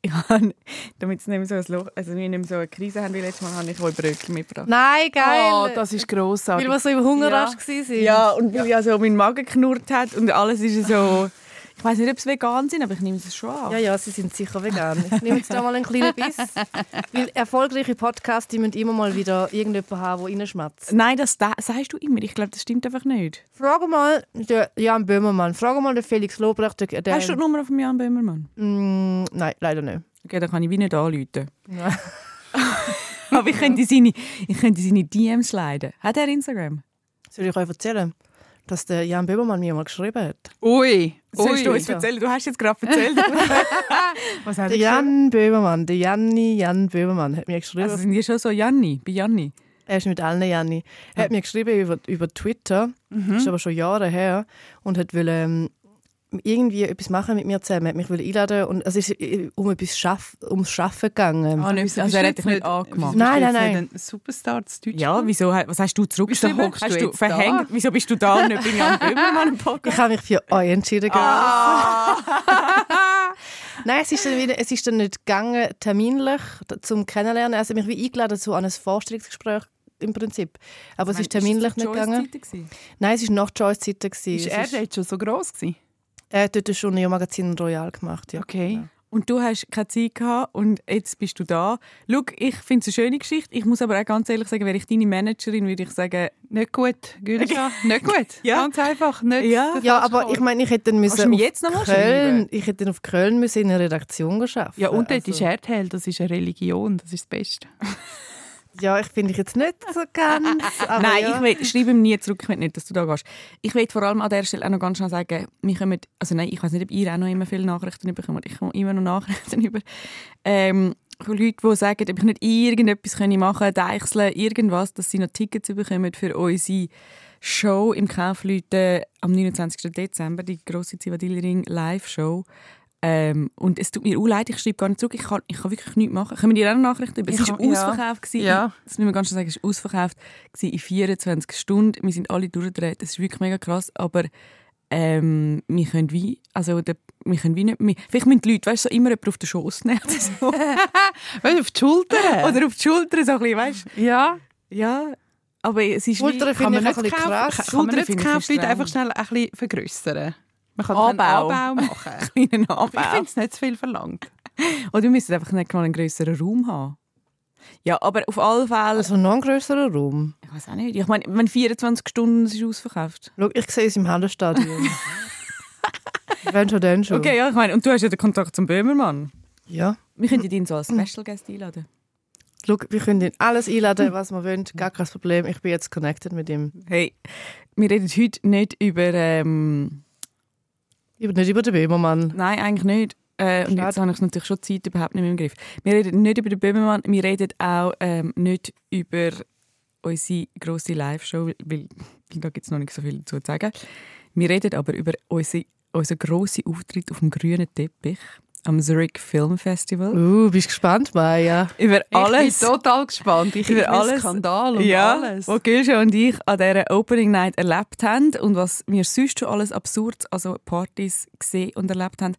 ich habe, damit es nicht so ein Loch, also wir nicht so eine Krise haben wie letztes Mal, habe ich euch Brötchen mitgebracht. Nein, geil. Oh, das ist grossartig. Weil wir so im Hungerrasch Ja. waren. Ja, und weil ja so mein Magen knurrt hat und alles ist so... Ich weiß nicht, ob es vegan sind, aber ich nehme es schon an. Ja, ja, sie sind sicher vegan. Ich nehme jetzt da mal einen kleinen Biss. Weil erfolgreiche Podcasts, die müssen immer mal wieder irgendjemanden haben, der reinschmatzt. Nein, das da, sagst du immer. Ich glaube, das stimmt einfach nicht. Frage mal den Jan Böhmermann. Frage mal den Felix Lobrecht. Der, Hast du die Nummer von Jan Böhmermann? Mm, nein, leider nicht. Okay, dann kann ich wie nicht anrufen. Nein. aber ich könnte seine, ich könnte seine DMs leiden. Hat er Instagram? Soll ich euch erzählen, dass der Jan Böhmermann mir mal geschrieben hat? Ui, Sollst du ui. uns erzählen? Du hast jetzt gerade erzählt. Was hat er Der? Jan Böhmermann, der Janni Jan Böhmermann, hat mir geschrieben. Also sind die schon so Janni, bei Janni? er ist mit allen Janni. Er hat mir geschrieben über, über Twitter, ist aber schon Jahre her, und hat will ähm, irgendwie etwas machen mit mir zusammen. Hat mich will einladen und es ist äh, um etwas Schaff, ums Schaffen gegangen. Ah, nicht, Wieso also er hat dich jetzt nicht angemacht. Nein, nein, jetzt nein. nicht ein Superstar zu Deutsch? Ja, wieso, was hast du zurückgeschrieben? Wieso hockst du hast du jetzt verhängt? da? Wieso bist du da und nicht bei Jan Böhmermann im Podcast? Ich habe mich für euch entschieden. Ah. Nein, es ist, dann wieder, es ist dann nicht gegangen, terminlich zum Kennenlernen. Er hat mich wie eingeladen zu einem Vorstellungsgespräch im Prinzip. Aber es ist terminlich nicht gegangen. Nein, es war nach Joyce-Zeiten. gewesen. Ist Es er ist- dort schon so gross gewesen? Er hat dort schon ein Magazin Royal gemacht. Ja. Okay. Und du hast keine Zeit gehabt und jetzt bist du da. Schau, ich finde es eine schöne Geschichte. Ich muss aber auch ganz ehrlich sagen, wäre ich deine Managerin, würde ich sagen, Nicht gut, Gülscha. nicht gut. Ja. Ganz einfach. Nicht Ja. Ja, aber Ort. ich meine, ich hätte dann müssen jetzt noch Köln, ich hätte dann auf Köln müssen in einer Redaktion geschafft. Ja, und dort also, ist Erdhell, das ist eine Religion, das ist das Beste. Ja, ich finde ich jetzt nicht so ganz. Nein, ja. ich will, schreibe ihm nie zurück, ich will nicht, dass du da gehst. Ich will vor allem an der Stelle auch noch ganz schnell sagen, wir kommen, also nein, ich weiß nicht, ob ihr auch noch immer viele Nachrichten bekommt. Ich komme immer noch Nachrichten über ähm, von Leuten, die sagen, ob ich nicht irgendetwas machen kann, deichseln, irgendwas, dass sie noch Tickets bekommen für unsere Show im Kaufleuten am 29. Dezember, die grosse Zivadili-Ring Live-Show. Ähm, und es tut mir auch leid, ich schreibe gar nicht zurück, ich kann, ich kann wirklich nichts machen. Können wir dir auch noch Nachrichten über? Es war kann- ja. ausverkauft. gewesen. Ja. Das müssen wir ganz schnell sagen, es war ausverkauft gewesen in 24 Stunden. Wir sind alle durchgedreht, das ist wirklich mega krass, aber ähm, wir können wie, also der, wir können wie nicht mehr, vielleicht müssen die Leute, weißt so immer jemanden auf den Schoss nehmen oder so. Weißt auf die Schulter? oder auf die Schulter, so ein bisschen, weißt du. ja. Ja, aber es ist Schulter wie... finde ich nicht kaufen- krass. Kann, kann man nicht streng. einfach schnell ein bisschen vergrössern? Man kann Anbau. einen Anbau machen. kleinen ich Anbau. finde es nicht zu viel verlangt. Oder wir müssen einfach nicht mal einen grösseren Raum haben. Ja, aber auf alle Fälle... Also noch ein grösserer Raum. ich weiß auch nicht. Ich meine, wenn 24 Stunden ist ausverkauft. Schau, ich sehe es im Hallenstadion. Wenn schon, dann schon. Okay, ja, ich meine, und du hast ja den Kontakt zum Böhmermann. Ja. Wir könnten ihn so als Special Guest einladen. Schau, wir können ihn alles einladen, was wir wollen. Gar kein Problem. Ich bin jetzt connected mit ihm. Hey, wir reden heute nicht über. Ähm, Über, nicht über den Böhmermann. nein, eigentlich nicht. Äh, und Schade. jetzt habe ich natürlich schon Zeit überhaupt nicht mehr im Griff. Wir reden nicht über den Böhmermann, wir reden auch ähm, nicht über unsere grosse Live-Show, weil, weil da gibt es noch nicht so viel zu sagen. Wir reden aber über unsere, unseren grossen Auftritt auf dem grünen Teppich am Zurich Film Festival. Uh, bist du gespannt, Maya? Über alles. Ich bin total gespannt. Ich Über alles. Skandal und ja, alles. was Gülscha und ich an dieser Opening Night erlebt haben und was wir sonst schon alles absurd, also Partys gesehen und erlebt haben.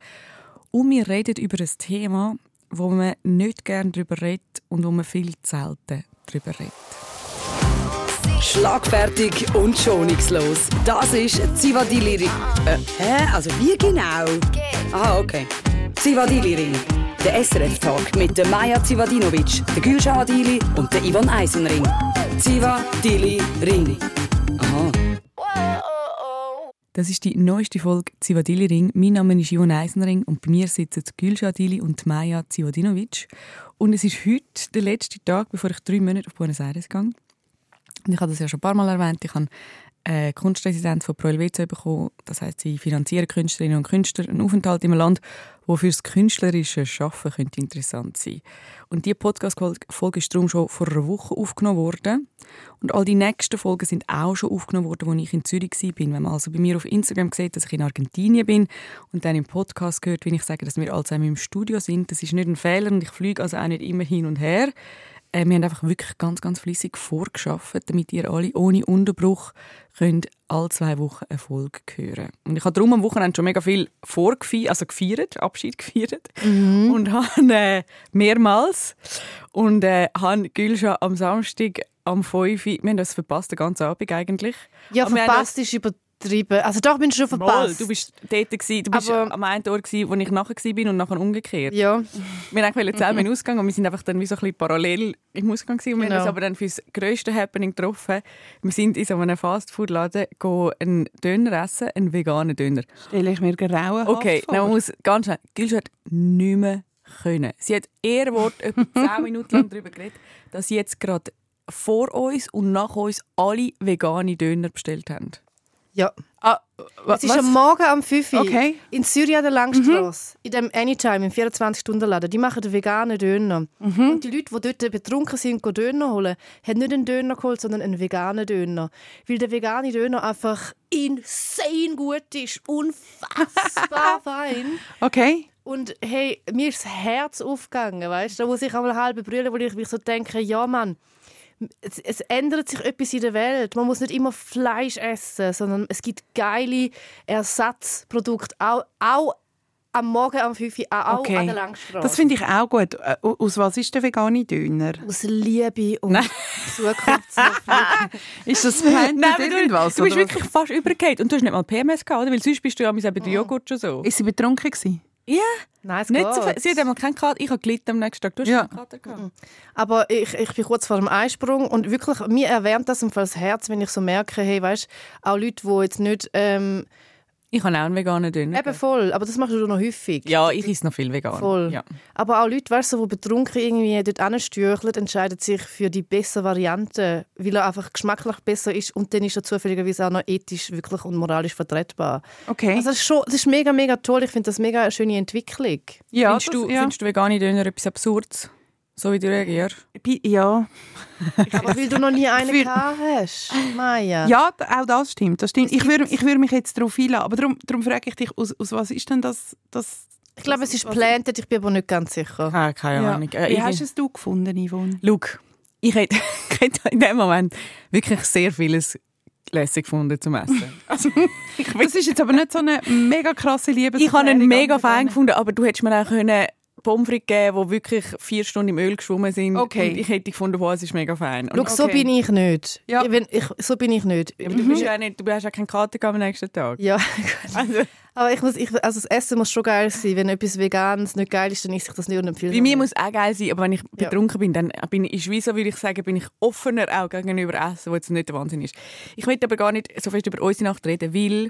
Und wir reden über ein Thema, wo man nicht gerne darüber redet und wo man viel zu selten darüber redet. Schlagfertig und schonungslos. Das ist Zivadili. Äh, hä? Also wie genau? Aha, okay. Zivadili Ring. Der SRF-Talk mit der Maja Zivadinovic, der Gülşah Adili und der Ivan Eisenring. Zivadili Ring. Aha. Das ist die neueste Folge Zivadili Ring. Mein Name ist Ivan Eisenring und bei mir sitzen Gülşah Adili und Maja Zivadinovic. Und es ist heute der letzte Tag, bevor ich drei Monate auf Buenos Aires gehe. Und ich habe das ja schon ein paar Mal erwähnt. Ich habe äh, Kunstresidenz von Pro Helvetia bekommen. Das heißt, sie finanzieren Künstlerinnen und Künstler einen Aufenthalt im Land, wo für das künstlerische Schaffen könnte interessant sein. Und die Podcast-Folge ist darum schon vor einer Woche aufgenommen worden. Und all die nächsten Folgen sind auch schon aufgenommen worden, als ich in Zürich war. Wenn man also bei mir auf Instagram sieht, dass ich in Argentinien bin und dann im Podcast gehört, wenn ich sage, dass wir alle zusammen im Studio sind, das ist nicht ein Fehler und ich fliege also auch nicht immer hin und her. Äh, wir haben einfach wirklich ganz, ganz flüssig vorgeschafft, damit ihr alle ohne Unterbruch könnt alle zwei Wochen eine Folge hören. Und ich habe darum am Wochenende schon mega viel vorgefeiert, also gefeiert, Abschied gefeiert. Mhm. Und habe äh, mehrmals. Und äh, habe Gülscha am Samstag am 5 Uhr, wir haben das verpasst, den ganzen Abend eigentlich. Ja, Aber verpasst ist übertrieben. Also doch, bin ich schon Mal, verpasst. du bist dort, gewesen, du bist Aber- am einen Ort, gewesen, wo ich nachher war und nachher umgekehrt. ja. Wir wollten zusammen in den Ausgang und wir sind einfach dann wie so ein bisschen parallel im Ausgang gewesen. und wir haben Genau. uns aber dann für das grösste Happening getroffen. Wir sind in so einem Fastfood-Laden einen Döner essen, einen veganen Döner. Stelle ich mir grauenhaft Okay, vor. dann muss ganz schnell. Gilsch hat nicht mehr können. Sie hat ihr Wort etwa 10 Minuten lang darüber geredet, dass sie jetzt gerade vor uns und nach uns alle vegane Döner bestellt haben. Ja. Ah, Es ist am Morgen am 5 Uhr Okay. in an der Langstrasse, in dem Anytime, im 24-Stunden-Laden. Die machen den veganen Döner. Und die Leute, die dort betrunken sind, gehen Döner holen, haben nicht einen Döner geholt, sondern einen veganen Döner. Weil der vegane Döner einfach insane gut ist. Unfassbar fein. Okay. Und hey, mir ist das Herz aufgegangen, weißt du? Da muss ich einmal halb brüllen, weil ich mich so denke, ja Mann, es, es ändert sich etwas in der Welt. Man muss nicht immer Fleisch essen, sondern es gibt geile Ersatzprodukte, auch, auch am Morgen am 5 Uhr, auch Okay. an der Langstrasse. Das finde ich auch gut. Äh, Aus was ist der vegane Döner? aus Liebe und Zukunftshoffnung. Ist das du, irgendwas? du bist wirklich fast übergeht und du hast nicht mal PMS gehabt, oder? Weil sonst bist du ja bei den Joghurt schon so. Ist sie betrunken gewesen? Ja, Nein, es nicht so. Sie hat einmal keinen Kater. Ich habe gelitten am nächsten Tag. Du hast Ja. keinen Kater gehabt. Aber ich, ich bin kurz vor dem Einsprung und wirklich, mir erwärmt das im Fall das Herz, wenn ich so merke, hey, weißt, auch Leute, die jetzt nicht ähm, Ich habe auch einen veganen Döner. Eben voll, aber das machst du noch häufig. Ja, ich esse noch viel vegan. Voll. Ja. Aber auch Leute, weißt du, die betrunken irgendwie dort anstürcheln, entscheiden sich für die bessere Variante, weil er einfach geschmacklich besser ist und dann ist er zufälligerweise auch noch ethisch wirklich und moralisch vertretbar. Okay. Also das ist, schon, das ist mega, mega toll. Ich finde das mega eine schöne Entwicklung. ja, findest, das, du, ja. findest du vegane Döner etwas Absurdes? So wie du reagierst? Ja. Aber weil du noch nie einen Für- gehabt hast, Maya. Ja, auch das stimmt. Das stimmt. Ich würde ich würd mich jetzt darauf einladen. Aber darum, darum frage ich dich, aus, aus was ist denn das? das Ich glaube, es ist planted, ich bin aber nicht ganz sicher. Ah, keine Ja. Ahnung. Äh, Wie ich- hast es du gefunden, Yvonne? Luke, ich hätte, ich hätte in dem Moment wirklich sehr vieles lässig gefunden zum Essen. Also, Das ist jetzt aber nicht so eine mega krasse Liebe. ich habe ihn mega fein gefunden, aber du hättest mir auch können Pommes frites geben, die wirklich vier Stunden im Öl geschwommen sind. Okay. Und ich hätte gefunden, wow, es ist mega fein. Und, Schau, so Okay. bin ich nicht. Ja. Ich, wenn, ich, so bin ich nicht. aber du, bist ja nicht, du hast ja keinen Kater am nächsten Tag. Ja, Also, aber ich muss, ich, also das Essen muss schon geil sein. Wenn etwas Veganes nicht geil ist, dann esse ich das nicht und empfehle bei es mir muss es auch geil sein, aber wenn ich Ja. betrunken bin, dann bin ich, ist wie so, würde ich sagen, bin ich offener auch gegenüber Essen, wo jetzt nicht der Wahnsinn ist. Ich möchte aber gar nicht so fest über unsere Nacht reden, weil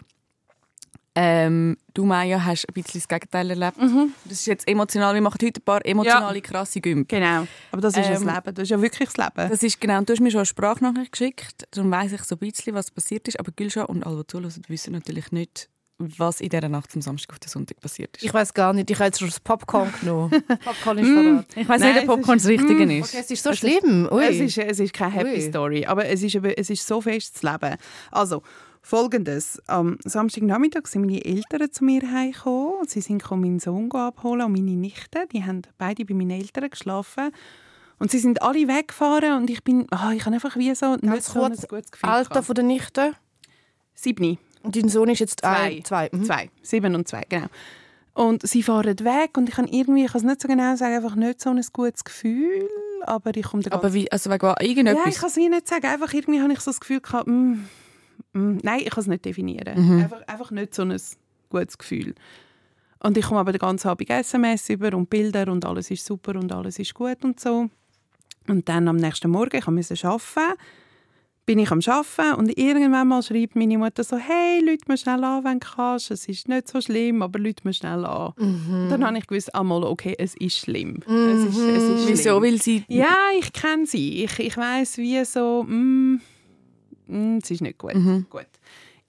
ähm, du, Maya, hast ein bisschen das Gegenteil erlebt. Das ist jetzt emotional. Wir machen heute ein paar emotionale, krasse Gümpfe. Genau. Aber das ist Ähm, das Leben. Das ist ja wirklich das Leben. Das ist genau, du hast mir schon eine Sprachnachricht geschickt, darum weiss ich so ein bisschen, was passiert ist. Aber Gülscha und alle, die zuhören, wissen natürlich nicht, was in dieser Nacht vom Samstag auf den Sonntag passiert ist. Ich weiß gar nicht. Ich habe jetzt schon das Popcorn genommen. Popcorn ist verraten. Ich weiss Nein, nicht, ob es Popcorn das Richtige ist. Okay, es ist so schlimm. Ui. Es ist, es ist keine Happy Ui. Story, aber es ist, es ist so fest das Leben. Also, folgendes. Am Samstagnachmittag sind meine Eltern zu mir heimgekommen. Sie sind meinen Sohn abholen und meine Nichte. Die haben beide bei meinen Eltern geschlafen. Und sie sind alle weggefahren und ich bin, ah, ich habe einfach wie so nicht so ein gutes Gefühl Alter gehabt. von der Nichte. Siebni. Und dein Sohn ist jetzt Zwei. ein, zwei. Mhm. Zwei. Sieben und zwei, genau. Und sie fahren weg und ich kann irgendwie, ich kann es nicht so genau sagen, einfach nicht so ein gutes Gefühl, aber ich komme da Aber wie, also wegen was? Ja, ich irgendetwas? kann es wie nicht sagen. Einfach irgendwie habe ich so das Gefühl gehabt, mm, mm, nein, ich kann es nicht definieren. Mhm. Einfach, einfach nicht so ein gutes Gefühl. Und ich komme aber den ganzen Abend SMS über und Bilder und alles ist super und alles ist gut und so. Und dann am nächsten Morgen, ich musste arbeiten, bin ich am Arbeiten und irgendwann mal schreibt meine Mutter so, hey, Leute mir schnell an, wenn du kannst. Es ist nicht so schlimm, aber Leute mir schnell an. Und dann habe ich gewusst, einmal, okay, es ist schlimm. Es ist, es ist Wieso? schlimm. Weil sie... Ja, ich kenne sie. Ich, ich weiß wie so, mm, mm, es ist nicht gut. gut.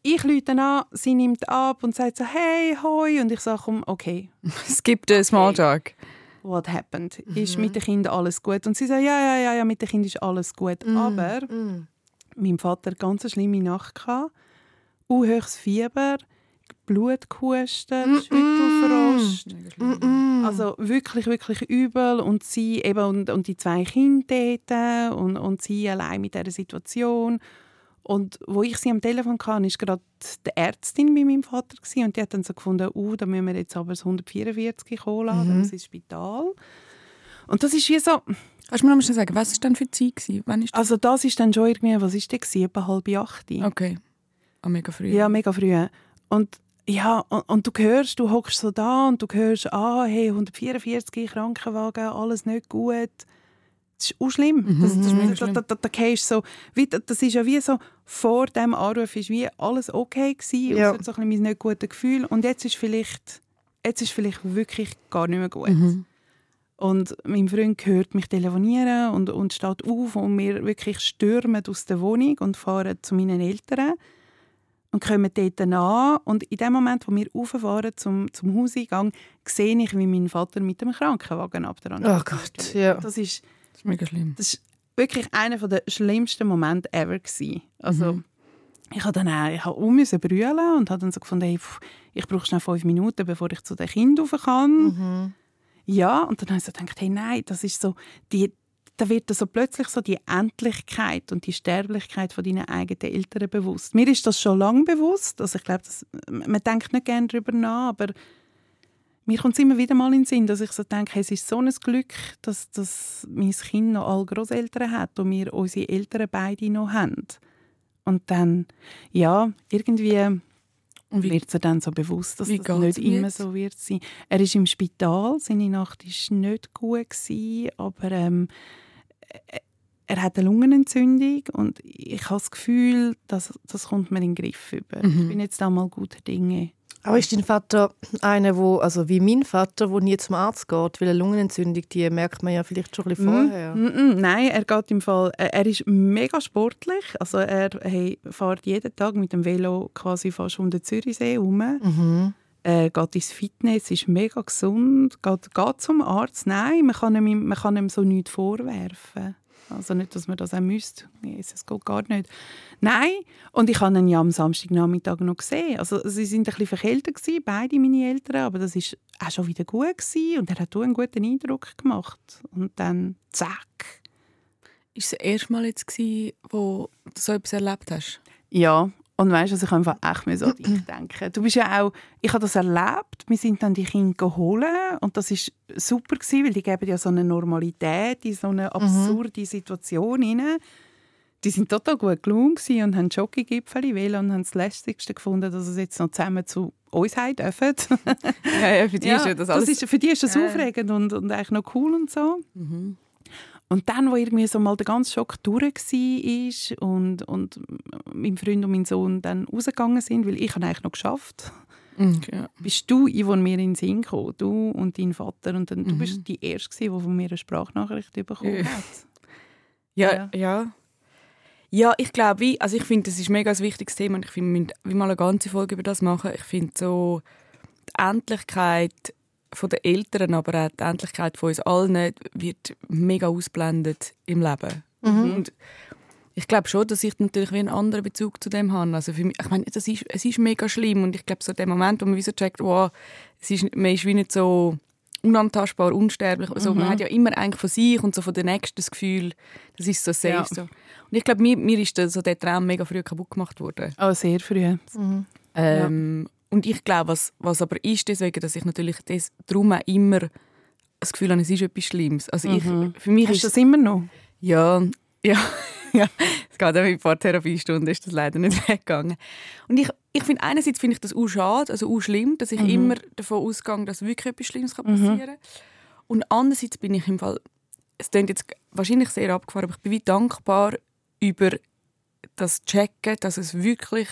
Ich lüte an, sie nimmt ab und sagt so, hey, hoi. Und ich sage, komm, okay, Es gibt einen Smalltalk. what happened? Ist mit den Kindern alles gut? Und sie sagt, ja, ja, ja, ja, mit den Kindern ist alles gut. Aber Mhm. mein Vater hatte ganz eine schlimme Nacht. gehabt. Uh, höchstes Fieber. Blut gehustet, mm -mm. Schüttelfrost. Mm also wirklich, wirklich übel. Und sie eben, und, und die zwei Kinder dort und, und sie allein mit dieser Situation. Und wo ich sie am Telefon hatte, war gerade die Ärztin bei meinem Vater und die hat dann so gefunden, uh, da müssen wir jetzt aber das 144 kommen lassen, mhm. ins Spital. Und das ist wie so... Kannst du mir noch mal sagen, was war denn für die Zeit? Wann ist das? Also das ist dann schon irgendwie, was ist das? Etwa halb acht. Okay. Oh, mega früh. Ja, mega früh. Und ja, und, und, du hörst, du hockst so da und du hörst, ah, hey, 144 Krankenwagen, alles nicht gut. Das ist auch schlimm. Mhm, das, das, das, schlimm. Da, da, da, da so, wie, das ist ja wie so, vor dem Anruf ist wie alles okay gewesen, ja. und so ein bisschen mein nicht gutes Gefühl. Und jetzt ist vielleicht, jetzt ist vielleicht wirklich gar nicht mehr gut. Mhm. Und mein Freund hört mich telefonieren und, und steht auf und wir wirklich stürmen aus der Wohnung und fahren zu meinen Eltern und kommen dort an. Und in dem Moment, wo wir rauffahren zum, zum Hauseingang, sehe ich, wie mein Vater mit dem Krankenwagen ab der Oh Gott, ja. Das ist, das ist mega schlimm. Das ist wirklich einer der schlimmsten Momente ever gewesen. Also, mhm. ich habe dann auch, ich habe um brüllen und habe dann so gefunden, hey, pff, ich brauche schnell fünf Minuten, bevor ich zu den Kindern rauf kann. Mhm. Ja, und dann habe ich so gedacht, hey, nein, das ist so, die, da wird so plötzlich so die Endlichkeit und die Sterblichkeit von deinen eigenen Eltern bewusst. Mir ist das schon lange bewusst. Also ich glaube, man denkt nicht gerne darüber nach, aber mir kommt es immer wieder mal in den Sinn, dass ich so denke, es ist so ein Glück, dass, dass mein Kind noch alle Großeltern hat und wir unsere Eltern beide noch haben. Und dann, ja, irgendwie und wird er dann so bewusst, dass das nicht immer jetzt? so wird sein. Er ist im Spital, seine Nacht war nicht gut gewesen, aber ähm, er hat eine Lungenentzündung und ich habe das Gefühl, dass das kommt mir in den Griff über. Mhm. Ich bin jetzt einmal guter Dinge. Aber ist dein Vater einer, wo, also wie mein Vater, der nie zum Arzt geht, weil eine Lungenentzündung, die merkt man ja vielleicht schon ein bisschen mm, vorher? Mm, mm, nein, er geht im Fall, er ist mega sportlich, also er hey, fährt jeden Tag mit dem Velo quasi fast um den Zürichsee herum. Mhm. Er geht ins Fitness, ist mega gesund, geht, geht zum Arzt. Nein, man kann ihm, man kann ihm so nichts vorwerfen. Also nicht, dass man das auch müsste. es geht gar nicht. Nein, und ich habe ihn ja am Samstagnachmittag noch gesehen. Also sie sind ein bisschen verkältet gewesen, beide meine Eltern, aber das ist auch schon wieder gut gewesen und er hat einen guten Eindruck gemacht. Und dann zack. Ist es das erste Mal jetzt gewesen, wo du so etwas erlebt hast? Ja, und weißt du, also ich einfach echt mehr so an dich denken. Du bist ja auch, ich habe das erlebt, wir sind dann die Kinder geholt und das ist super gewesen, weil die geben ja so eine Normalität in so eine mhm. absurde mhm. Situation hinein. Die sind total gut gelungen und haben Schokogipfel wählen und haben das Lästigste gefunden, dass sie jetzt noch zusammen zu uns heim dürfen. ja, ja, für die ja, ist das alles... Das ist, für die ist das ja. aufregend und, und eigentlich noch cool und so. Mhm. Und dann, wo irgendwie so mal der ganze Schock durch war und, und mein Freund und mein Sohn dann rausgegangen sind, weil ich eigentlich noch geschafft okay. bist du, Yvonne, mir in den Sinn gekommen, du und dein Vater. Und dann, mhm. du bist die Erste, die von mir eine Sprachnachricht bekommen hat. Ja, ja. ja. Ja, ich glaube, also ich finde, das ist ein mega wichtiges Thema und ich finde, wir müssen mal eine ganze Folge über das machen. Ich finde so, die Endlichkeit von den Eltern, aber auch die Endlichkeit von uns allen wird mega ausblendet im Leben. Mhm. Und ich glaube schon, dass ich natürlich wie einen anderen Bezug zu dem habe. Also für mich, ich meine, das ist, es ist mega schlimm und ich glaube, so der Moment, wo man wie so checkt, wow, es ist, man ist wie nicht so unantastbar, unsterblich. Also, mhm. Man hat ja immer eigentlich von sich und so von der Nächsten das Gefühl, das ist so safe. Ja. So. Und ich glaube, mir, mir ist so der Traum mega früh kaputt gemacht worden. Oh, sehr früh. Mhm. Ähm, ja. Und ich glaube, was, was aber ist, deswegen, dass ich natürlich das, auch immer das Gefühl habe, es ist etwas Schlimmes. Also ich, mhm. für mich Hast ist das immer noch? Ja, ja, ja. Es geht auch mit ein paar Therapiestunden ist das leider nicht weggegangen. Und ich, ich finde einerseits finde ich das auch schade, also auch schlimm, dass ich mhm. immer davon ausgehe, dass wirklich etwas Schlimmes mhm. passieren kann. Und andererseits bin ich im Fall, es klingt jetzt wahrscheinlich sehr abgefahren, aber ich bin wie dankbar über das Checken, dass es wirklich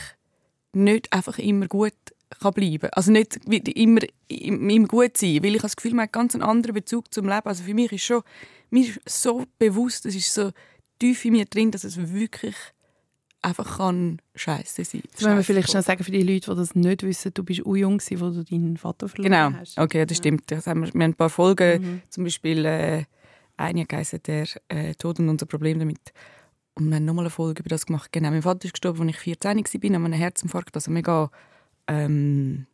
nicht einfach immer gut kann bleiben Also nicht immer, immer gut sein, weil ich habe das Gefühl, man hat ganz einen anderen Bezug zum Leben. Also für mich ist schon, mir ist so bewusst, es ist so tief in mir drin, dass es wirklich einfach kann scheiße sein. Das wollen wir vielleicht schnell sagen für die Leute, die das nicht wissen, du bist auch jung gewesen, wo du deinen Vater verloren genau. hast. Genau, okay, das stimmt. Das haben wir, wir haben ein paar Folgen, mhm. zum Beispiel äh, eine geheißen, der äh, Tod und unser Problem damit. Und wir haben nochmal eine Folge über das gemacht. Genau, mein Vater ist gestorben, als ich 14 war, an einem Herzinfarkt, also mega ähm,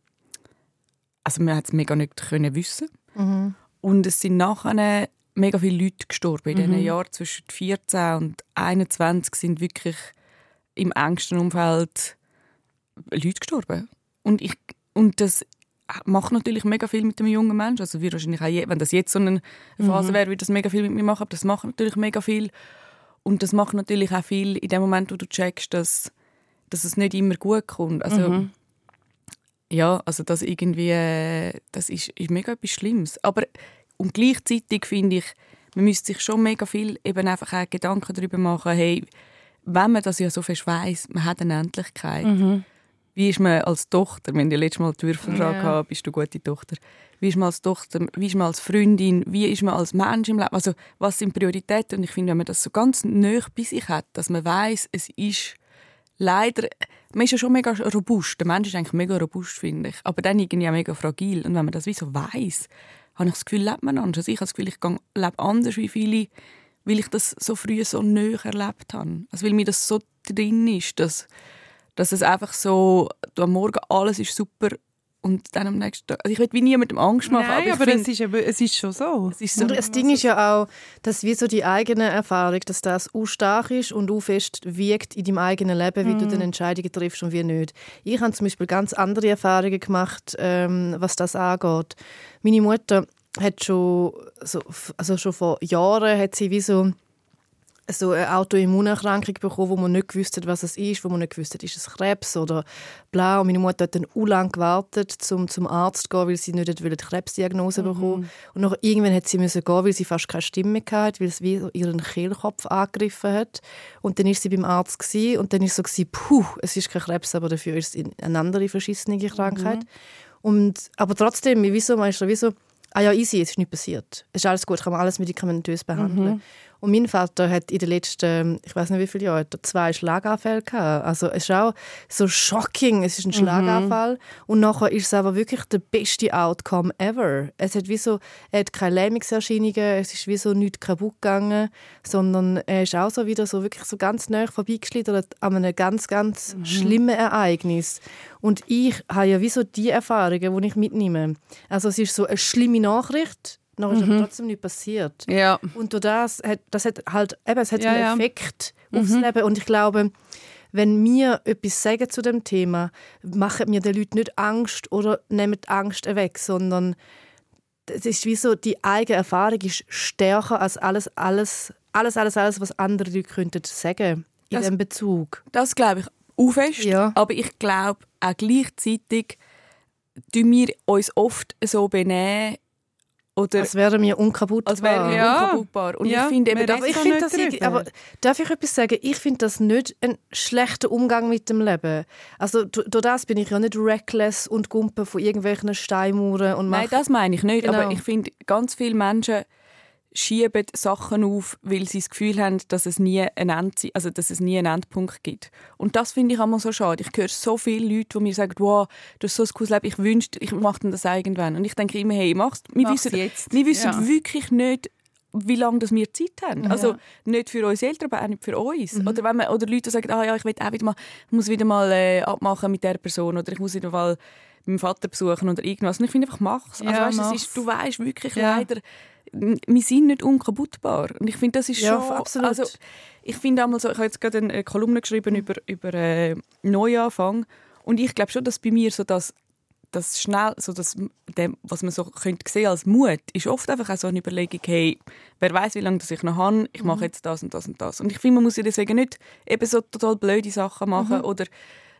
also man hat es mega nicht können wissen. Mhm. Und es sind nachher mega viele Leute gestorben. In mhm. den Jahren zwischen 14 und 21 sind wirklich im engsten Umfeld Leute gestorben. Und, ich, und das macht natürlich mega viel mit dem jungen Menschen. Also wir wahrscheinlich auch je, wenn das jetzt so eine Phase mhm. wäre, würde das mega viel mit mir machen. Aber das macht natürlich mega viel. Und das macht natürlich auch viel in dem Moment, wo du checkst, dass, dass es nicht immer gut kommt. Also, mhm. Ja, also das irgendwie, das ist, ist mega etwas Schlimmes. Aber und gleichzeitig finde ich, man müsste sich schon mega viel eben einfach auch Gedanken darüber machen, hey, wenn man das ja so fest weiss, man hat eine Endlichkeit. Mhm. Wie ist man als Tochter, haben ja letztes Mal die Würfelfrage ja. bist du eine gute Tochter? Wie ist man als Tochter, wie ist man als Freundin, wie ist man als Mensch im Leben? Also was sind Prioritäten? Und ich finde, wenn man das so ganz nah bei sich hat, dass man weiß, es ist leider, man ist ja schon mega robust, der Mensch ist eigentlich mega robust, finde ich, aber dann irgendwie auch mega fragil. Und wenn man das wie so weiss, habe ich das Gefühl, lebt man anders. Also ich habe das Gefühl, ich lebe anders wie viele, weil ich das so früh so näher erlebt habe. Also weil mir das so drin ist, dass dass es einfach so, am Morgen alles ist super und dann am nächsten Tag. Also ich will wie niemandem Angst machen. Nein, aber, aber find, es, ist, es ist schon so. Ist so und das Ding ist ja auch, dass wie so die eigene Erfahrung, dass das auch stark ist und auch fest wiegt in deinem eigenen Leben, wie mm. du dann Entscheidungen triffst und wie nicht. Ich habe zum Beispiel ganz andere Erfahrungen gemacht, ähm, was das angeht. Meine Mutter hat schon, so, also schon vor Jahren hat sie wie so so eine Autoimmunerkrankung bekommen, wo man nicht gewusst hat, was es ist, wo man nicht gewusst hat, ist es Krebs oder blau. Und meine Mutter hat dann u lang gewartet, um zum Arzt zu gehen, weil sie nicht eine Krebsdiagnose mhm. bekommen Und noch irgendwann hat sie müssen gehen, weil sie fast keine Stimme hatte, weil es wie ihren Kehlkopf angegriffen hat. Und dann ist sie beim Arzt gewesen, und dann ist so gewesen, puh, es ist kein Krebs, aber dafür ist es eine andere verschissene Krankheit. Mhm. Und, aber trotzdem, wieso, man ist so, wieso, ah ja, easy, es ist nicht passiert. Es ist alles gut, kann man alles medikamentös behandeln. Mhm. Und mein Vater hat in den letzten, ich weiß nicht wie viele Jahren, zwei Schlaganfälle gehabt. Also es ist auch so shocking, es ist ein mhm. Schlaganfall. Und nachher ist es aber wirklich der beste Outcome ever. Es hat wie so, er hat keine Lähmungserscheinungen, es ist wie so nichts kaputt gegangen, sondern er ist auch so wieder so wirklich so ganz nah vorbeigeschlittert an einem ganz, ganz mhm. schlimmen Ereignis. Und ich habe ja wie so die Erfahrungen, die ich mitnehme. Also es ist so eine schlimme Nachricht, noch ist mhm. aber trotzdem nicht passiert. Ja. Und durch das hat, das hat halt, eben, es hat ja, einen Effekt ja. aufs mhm. Leben. Und ich glaube, wenn wir etwas sagen zu dem Thema, machen wir den Leuten nicht Angst oder nehmen die Angst weg, sondern es ist wie so, die eigene Erfahrung ist stärker als alles, alles, alles, alles, alles was andere Leute könnten sagen in diesem Bezug. Das glaube ich auch fest, ja. aber ich glaube auch gleichzeitig tun wir uns oft so benehmen, oder als wären wir unkaputtbar. Als wären wir ja. unkaputtbar. Und ja. ich finde eben, aber ich finde das, ich, aber darf ich etwas sagen? Ich finde das nicht ein schlechter Umgang mit dem Leben. Also durch das bin ich ja nicht reckless und gumpe von irgendwelchen Steinmauern und Nein, das meine ich nicht. Genau. Aber ich finde, ganz viele Menschen schieben Sachen auf, weil sie das Gefühl haben, dass es nie einen, End, also dass es nie einen Endpunkt gibt. Und das finde ich immer so schade. Ich höre so viele Leute, die mir sagen, wow, du hast so ein cooles Leben, ich wünschte, ich mache das irgendwann. Und ich denke immer, hey, mach's. Wir mach's wissen, jetzt. Wir wissen ja. wirklich nicht, wie lange das wir Zeit haben. Ja. Also nicht für uns Eltern, aber auch nicht für uns. Mhm. Oder, wenn man, oder Leute sagen, ah ja, ich will auch wieder mal, muss wieder mal äh, abmachen mit der Person oder ich muss wieder mal meinen Vater besuchen oder irgendwas. Und ich finde einfach, mach's. Also, weißt, mach's. Ist, du weißt wirklich leider, wir sind nicht unkaputtbar. Und ich finde, das ist ja, schon... Absolut. Also, ich finde einmal so, ich habe jetzt gerade eine Kolumne geschrieben über, über äh, Neuanfang und ich glaube schon, dass bei mir so das, das schnell, so das, dem, was man so könnte sehen als Mut, ist oft einfach auch so eine Überlegung, hey, wer weiß, wie lange das ich noch habe, ich mache mhm. jetzt das und das und das. Und ich finde, man muss ja deswegen nicht eben so total blöde Sachen machen mhm. oder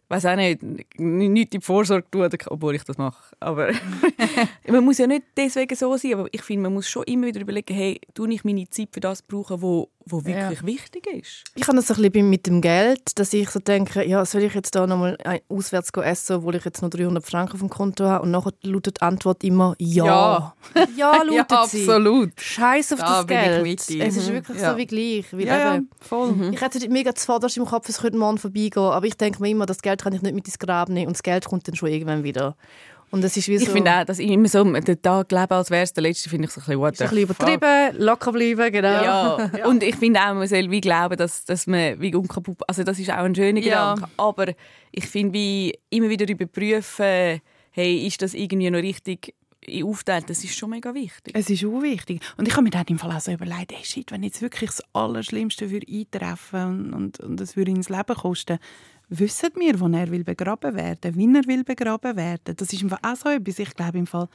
weiß auch nicht, nicht die Vorsorge tun, obwohl ich das mache. Aber man muss ja nicht deswegen so sein, aber ich finde, man muss schon immer wieder überlegen, hey, tue ich meine Zeit für das brauchen, wo, wo wirklich ja. wichtig ist. Ich habe das ein bisschen mit dem Geld, dass ich so denke, ja, soll ich jetzt da nochmal auswärts essen, obwohl ich jetzt noch 300 Franken auf dem Konto habe? Und nachher lautet die Antwort immer ja. Ja, ja lautet ja, absolut. sie. Scheiß auf da das Geld. Es ist wirklich ja. so wie gleich. Wie ja, ja, voll. Mhm. Ich hätte mega zuvorderst im Kopf, es könnte morgen vorbeigehen, aber ich denke mir immer, das Geld kann ich nicht mit ins Grab nehmen und das Geld kommt dann schon irgendwann wieder. Und das ist wie so... Ich finde auch, dass ich immer so den Tag lebe, als wäre es der letzte, finde ich so ein bisschen, what ein bisschen übertrieben, locker bleiben, genau. Ja. ja. und ich finde auch, man soll wie glauben, dass, dass man wie unkaputt... Also das ist auch ein schöner ja. Gedanke. Aber ich finde, wie immer wieder überprüfen, hey, ist das irgendwie noch richtig aufteilt, das ist schon mega wichtig. Es ist auch wichtig. Und ich habe mir dann im Fall auch so überlegt, hey, shit, wenn jetzt wirklich das Allerschlimmste würde eintreffen und, und, und das würde ins Leben kosten, wissen wir, wo er will begraben werden, wie er will begraben werden. Das ist im Fall auch so etwas. Ich glaube im Fall,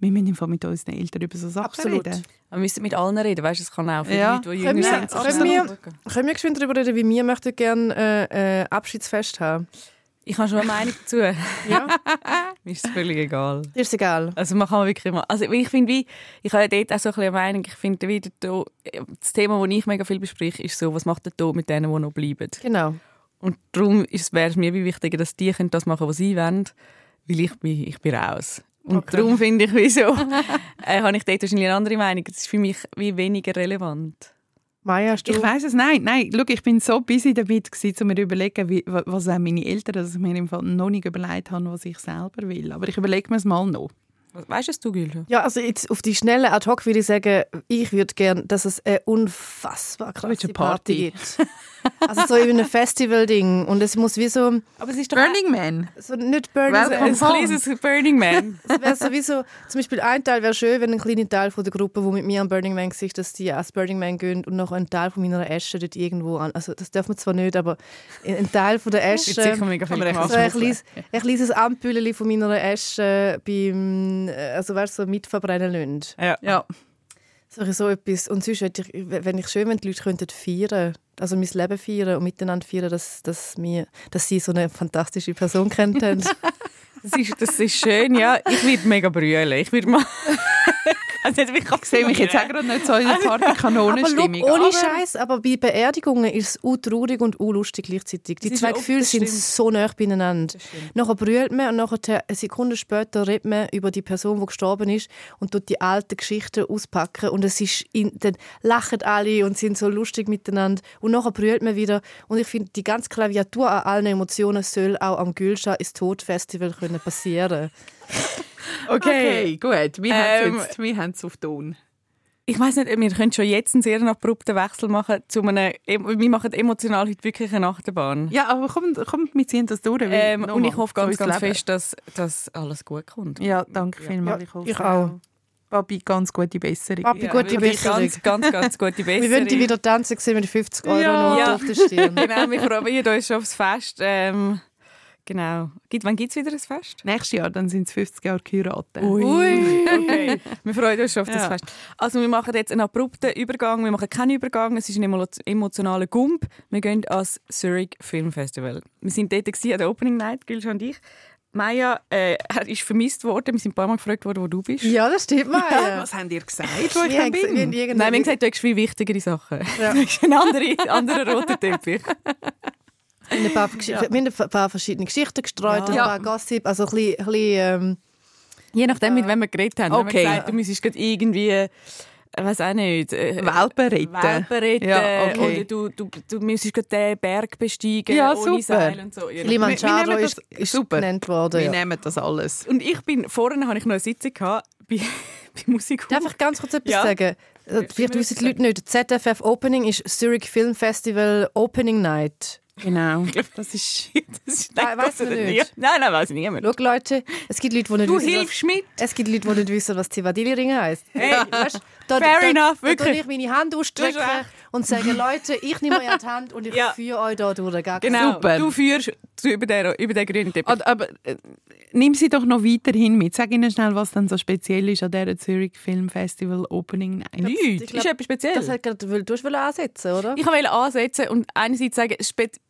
wir müssen im Fall mit unseren Eltern über so Sachen Absolut. reden. Wir müssen mit allen reden, weißt du, es kann auch für ja. Leute, die jünger sind. Können wir, können wir geschwind darüber reden, wie wir möchten gerne äh, äh, Abschiedsfest haben? Ich habe schon eine Meinung dazu. Ja. Mir ist es völlig egal. Ist egal. Also man kann wirklich mal, also ich finde wie, ich habe dort auch so ein bisschen eine Meinung, ich finde wieder da, das Thema, das ich mega viel bespreche, ist so, was macht der Tod mit denen, die noch bleiben? Genau. Und darum wäre es mir wie wichtiger, dass die können das machen können, was sie wollen, weil ich bin, ich bin raus. Und okay. darum finde ich, wieso, äh, habe ich dort wahrscheinlich eine andere Meinung. Das ist für mich wie weniger relevant. Maya, ich weiß es nein, nein. Schau, ich bin so busy damit gewesen, um mir zu überlegen, wie, was auch meine Eltern, dass ich mir im Fall noch nicht überlegt habe, was ich selber will. Aber ich überlege mir es mal noch. Weißt du, Gülde? Ja, also jetzt auf die schnelle ad hoc würde ich sagen, ich würde gerne, dass es eine unfassbar krasse Party, Party gibt. also so wie ein Festival-Ding. Und es muss wie so... Aber es ist doch Burning Man. So nicht Burning Man. Ein kleines Burning Man. es wäre sowieso... Zum Beispiel ein Teil wäre schön, wenn ein kleiner Teil von der Gruppe, die mit mir am Burning Man sieht, dass die ans Burning Man gehen und noch ein Teil von meiner Asche dort irgendwo an... Also das darf man zwar nicht, aber ein Teil von der Asche... sicher mega viel gemacht. So ein, kleines, ein kleines Ampüllchen von meiner Asche beim... Also wärst so mitverbrennen lassen. Ja. ja. So, etwas. Und sonst wenn ich schön, wenn die Leute könnten feiern, also mein Leben feiern und miteinander feiern, dass, dass, wir, dass sie so eine fantastische Person kennt haben. das, ist, das ist schön, ja. Ich würde mega brüllen. Ich würde mal... Also ich sehe mich jetzt auch gerade nicht so in der Partykanonenstimmung. Ohne Scheiß, aber bei Beerdigungen ist es traurig und lustig gleichzeitig. Die zwei Gefühle sind so nah beieinander. Nachher brüllt man und nachher eine Sekunde später redet man über die Person, die gestorben ist und tut die alten Geschichten auspacken und es ist in, dann lachen alle und sind so lustig miteinander und nachher brüllt man wieder und ich finde, die ganze Klaviatur an allen Emotionen soll auch am Gülscha ins Todfestival passieren Okay, okay gut. Wir ähm, haben es auf Ton. Ich weiß nicht, wir können schon jetzt einen sehr abrupten Wechsel machen zu einem, wir machen emotional heute wirklich eine Achterbahn. Ja, aber komm, komm wir ziehen das durch. Ähm, und ich hoffe ganz, ganz fest, dass, dass alles gut kommt. Ja, danke ja. vielmals. Ja, ich, hoffe, ich auch. Papi, ganz gute Besserung. Papi, gute ja, Besserung. Ganz, ganz, ganz gute Besserung. wir würden wieder tanzen sehen mit 50 Euro ja. ja. auf der Stirn. genau, wir freuen uns schon aufs Fest. Ähm, Genau. Wann gibt es wieder ein Fest? Nächstes Jahr, dann sind es 50 Jahre geheiratet. Ui. Ui. Okay. wir freuen uns schon auf das ja. Fest. Also wir machen jetzt einen abrupten Übergang. Wir machen keinen Übergang. Es ist ein emotionaler Gump. Wir gehen ans Zurich Film Festival. Wir sind dort an der Opening Night, Gülsch und ich. Maya äh, ist vermisst worden. Wir sind ein paar Mal gefragt worden, wo du bist. Ja, das stimmt, Maya. Was haben ihr gesagt, wo ich bin? Nein, wir haben gesagt, du hast viel wichtigere Sachen. Ja. du hast einen anderen, anderen roten Teppich. Ein paar, ja. wir haben ein paar verschiedene Geschichten gestreut, ja. ein paar Gossip, also ein bisschen, ein bisschen ähm, Je nachdem, mit wem wir geredet haben. Okay. Wenn wir gesagt, du müsstest irgendwie äh, weiß auch nicht. Äh, Welpen retten. Welpen retten. Ja, okay. Oder du, du, du müsstest den Berg besteigen ja, ohne super. Seil und so. Kilimanjaro wir, wir ist, ist super. genannt worden. Wir ja. nehmen das alles. Und ich bin, vorhin hatte ich noch eine Sitzung gehabt, bei, bei Musik. Darf ich ganz kurz etwas ja. sagen? Vielleicht wissen die Leute nicht. ZFF Opening ist Zurich Film Festival Opening Night. Genau. Das ist Das ist nein, weißt du nicht. Nein, nein, weiß ich nicht. Schau, Leute, es gibt Leute, die nicht du wissen, hilfst was, mit. Es gibt Leute, die nicht wissen, was Zivadili-Ring heisst. Hey, weißt, da, Fair da, enough, da, wirklich. Da ich meine Hand ausstrecken und sage, Leute, ich nehme euch an die Hand und ich ja. führe euch da durch. Genau, Super. du führst über den, über den grünen Teppich. Aber, aber äh, nimm sie doch noch weiterhin mit. Sag ihnen schnell, was dann so speziell ist an dieser Zurich Film Festival Opening Night. Nichts. Ist etwas speziell. Das hat grad, du wolltest ansetzen, oder? Ich wollte ansetzen und einerseits sagen,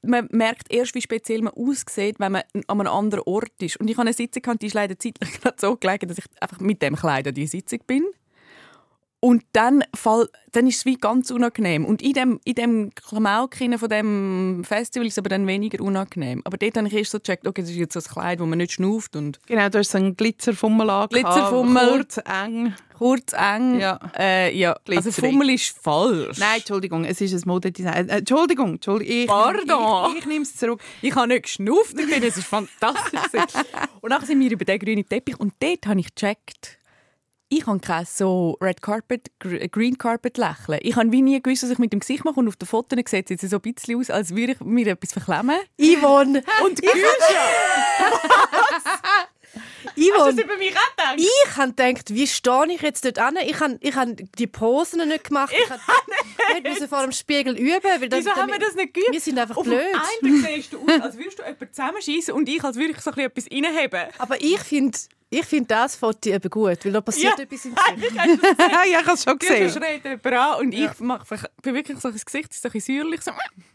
man merkt erst, wie speziell man aussieht, wenn man an einem anderen Ort ist. Und ich habe eine Sitzung gehabt, die ist leider zeitlich gerade so gelegen, dass ich einfach mit dem Kleid an die Sitzung bin. Und dann, fall, dann ist es wie ganz unangenehm. Und in dem, in dem Klamauk von dem Festival ist es aber dann weniger unangenehm. Aber dort habe ich erst so gecheckt, okay, das ist jetzt so ein Kleid, wo man nicht schnauft. Und genau, du hast so einen Glitzerfummel angehabt. Glitzerfummel. Kurz, eng. Kurz, eng. Ja. Äh, ja. Also Fummel ist falsch. Nein, Entschuldigung, es ist ein Modedesign. Äh, Entschuldigung, Entschuldigung. Ich, Pardon. Ich, ich, ich nehme es zurück. Ich habe nicht geschnauft, es ist fantastisch. und dann sind wir über den grünen Teppich und dort habe ich gecheckt, ich habe kein so Red Carpet, Green Carpet lächeln. Ich habe wie nie gewusst, was ich mit dem Gesicht mache und auf den Fotos sieht es jetzt so ein bisschen aus, als würde ich mir etwas verklemmen. Yvonne! Und Gülscha! Yvonne, Hast du das über mich gedacht? Ich habe gedacht, wie stehe ich jetzt dort an? Ich habe ich hab die Posen nicht gemacht. Ich, ich musste vor dem Spiegel üben. Weil Wieso haben wir das nicht geübt? Wir sind einfach Auf blöd. Auf siehst du aus, als würdest du jemanden zusammenschießen und ich, als würde ich so etwas reinheben. Aber ich finde ich finde das Foto eben gut, weil da passiert ja. etwas im Gesicht. ja, ich habe es schon gesehen. Du schreit jemand an und ja. ich mache, bin wirklich so, das Gesicht ist so ein säuerlich. So.